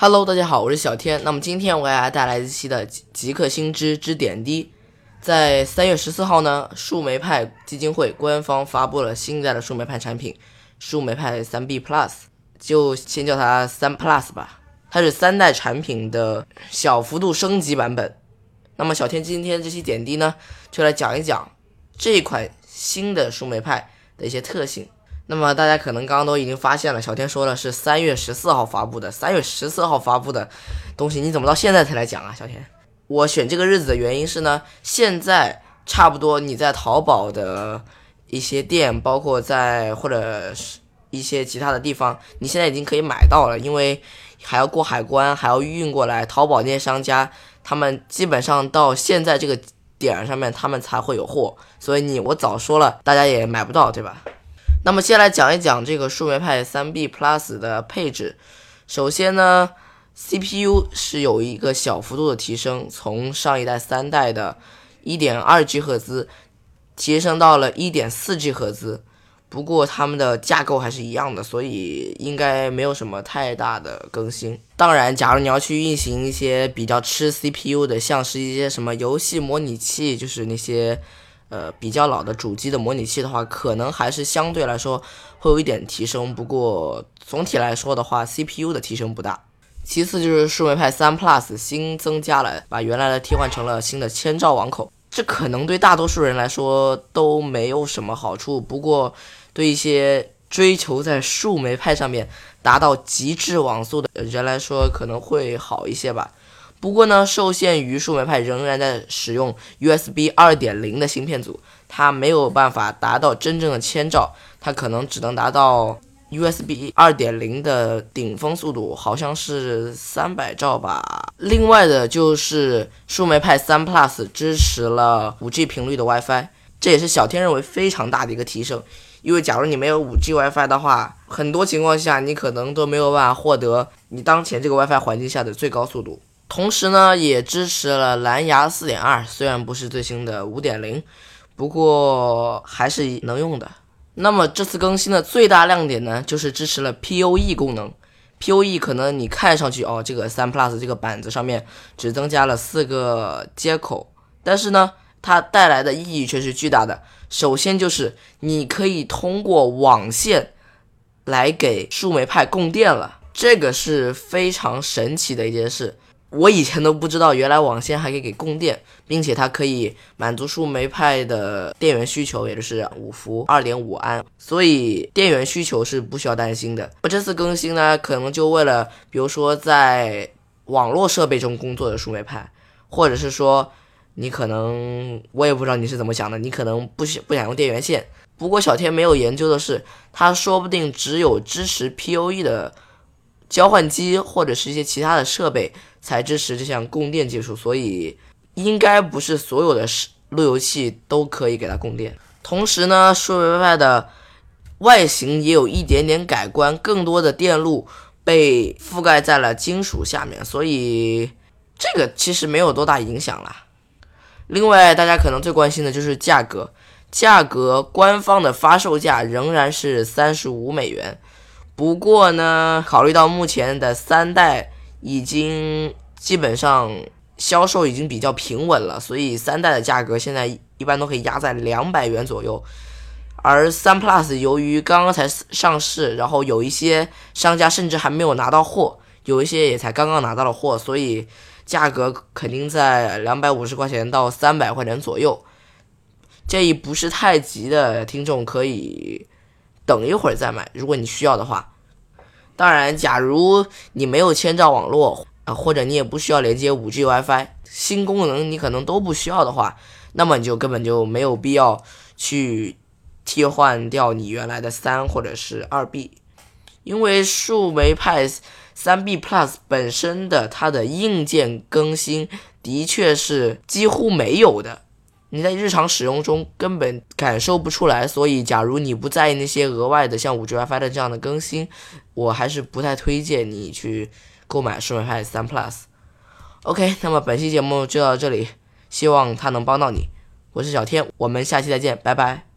Hello，大家好，我是小天。那么今天我给大家带来一期的极客星知之点滴。在三月十四号呢，树莓派基金会官方发布了新一代的树莓派产品——树莓派三 B Plus，就先叫它三 Plus 吧。它是三代产品的小幅度升级版本。那么小天今天这期点滴呢，就来讲一讲这款新的树莓派的一些特性。那么大家可能刚刚都已经发现了，小天说的是三月十四号发布的，三月十四号发布的东西，你怎么到现在才来讲啊？小天，我选这个日子的原因是呢，现在差不多你在淘宝的一些店，包括在或者是一些其他的地方，你现在已经可以买到了，因为还要过海关，还要运过来，淘宝那些商家他们基本上到现在这个点上面，他们才会有货，所以你我早说了，大家也买不到，对吧？那么先来讲一讲这个树莓派三 B Plus 的配置。首先呢，CPU 是有一个小幅度的提升，从上一代三代的 1.2G 赫兹提升到了 1.4G 赫兹。不过它们的架构还是一样的，所以应该没有什么太大的更新。当然，假如你要去运行一些比较吃 CPU 的，像是一些什么游戏模拟器，就是那些。呃，比较老的主机的模拟器的话，可能还是相对来说会有一点提升。不过总体来说的话，CPU 的提升不大。其次就是树莓派三 Plus 新增加了，把原来的替换成了新的千兆网口。这可能对大多数人来说都没有什么好处，不过对一些追求在树莓派上面达到极致网速的人来说，可能会好一些吧。不过呢，受限于树莓派仍然在使用 USB 2.0的芯片组，它没有办法达到真正的千兆，它可能只能达到 USB 2.0的顶峰速度，好像是三百兆吧。另外的就是树莓派3 Plus 支持了 5G 频率的 WiFi，这也是小天认为非常大的一个提升。因为假如你没有 5G WiFi 的话，很多情况下你可能都没有办法获得你当前这个 WiFi 环境下的最高速度。同时呢，也支持了蓝牙4.2，虽然不是最新的5.0，不过还是能用的。那么这次更新的最大亮点呢，就是支持了 PoE 功能。PoE 可能你看上去哦，这个三 Plus 这个板子上面只增加了四个接口，但是呢，它带来的意义却是巨大的。首先就是你可以通过网线来给树莓派供电了，这个是非常神奇的一件事。我以前都不知道，原来网线还可以给供电，并且它可以满足树莓派的电源需求，也就是五伏二点五安，所以电源需求是不需要担心的。我这次更新呢，可能就为了，比如说在网络设备中工作的树莓派，或者是说你可能我也不知道你是怎么想的，你可能不想不想用电源线。不过小天没有研究的是，它说不定只有支持 PoE 的交换机或者是一些其他的设备。才支持这项供电技术，所以应该不是所有的路由器都可以给它供电。同时呢，树莓派的外形也有一点点改观，更多的电路被覆盖在了金属下面，所以这个其实没有多大影响啦。另外，大家可能最关心的就是价格，价格官方的发售价仍然是三十五美元。不过呢，考虑到目前的三代。已经基本上销售已经比较平稳了，所以三代的价格现在一般都可以压在两百元左右。而三 Plus 由于刚刚才上市，然后有一些商家甚至还没有拿到货，有一些也才刚刚拿到了货，所以价格肯定在两百五十块钱到三百块钱左右。建议不是太急的听众可以等一会儿再买，如果你需要的话。当然，假如你没有千兆网络啊，或者你也不需要连接五 G WiFi，新功能你可能都不需要的话，那么你就根本就没有必要去替换掉你原来的三或者是二 B，因为树莓派三 B Plus 本身的它的硬件更新的确是几乎没有的。你在日常使用中根本感受不出来，所以假如你不在意那些额外的像五 G WiFi 的这样的更新，我还是不太推荐你去购买树莓派三 Plus。OK，那么本期节目就到这里，希望它能帮到你。我是小天，我们下期再见，拜拜。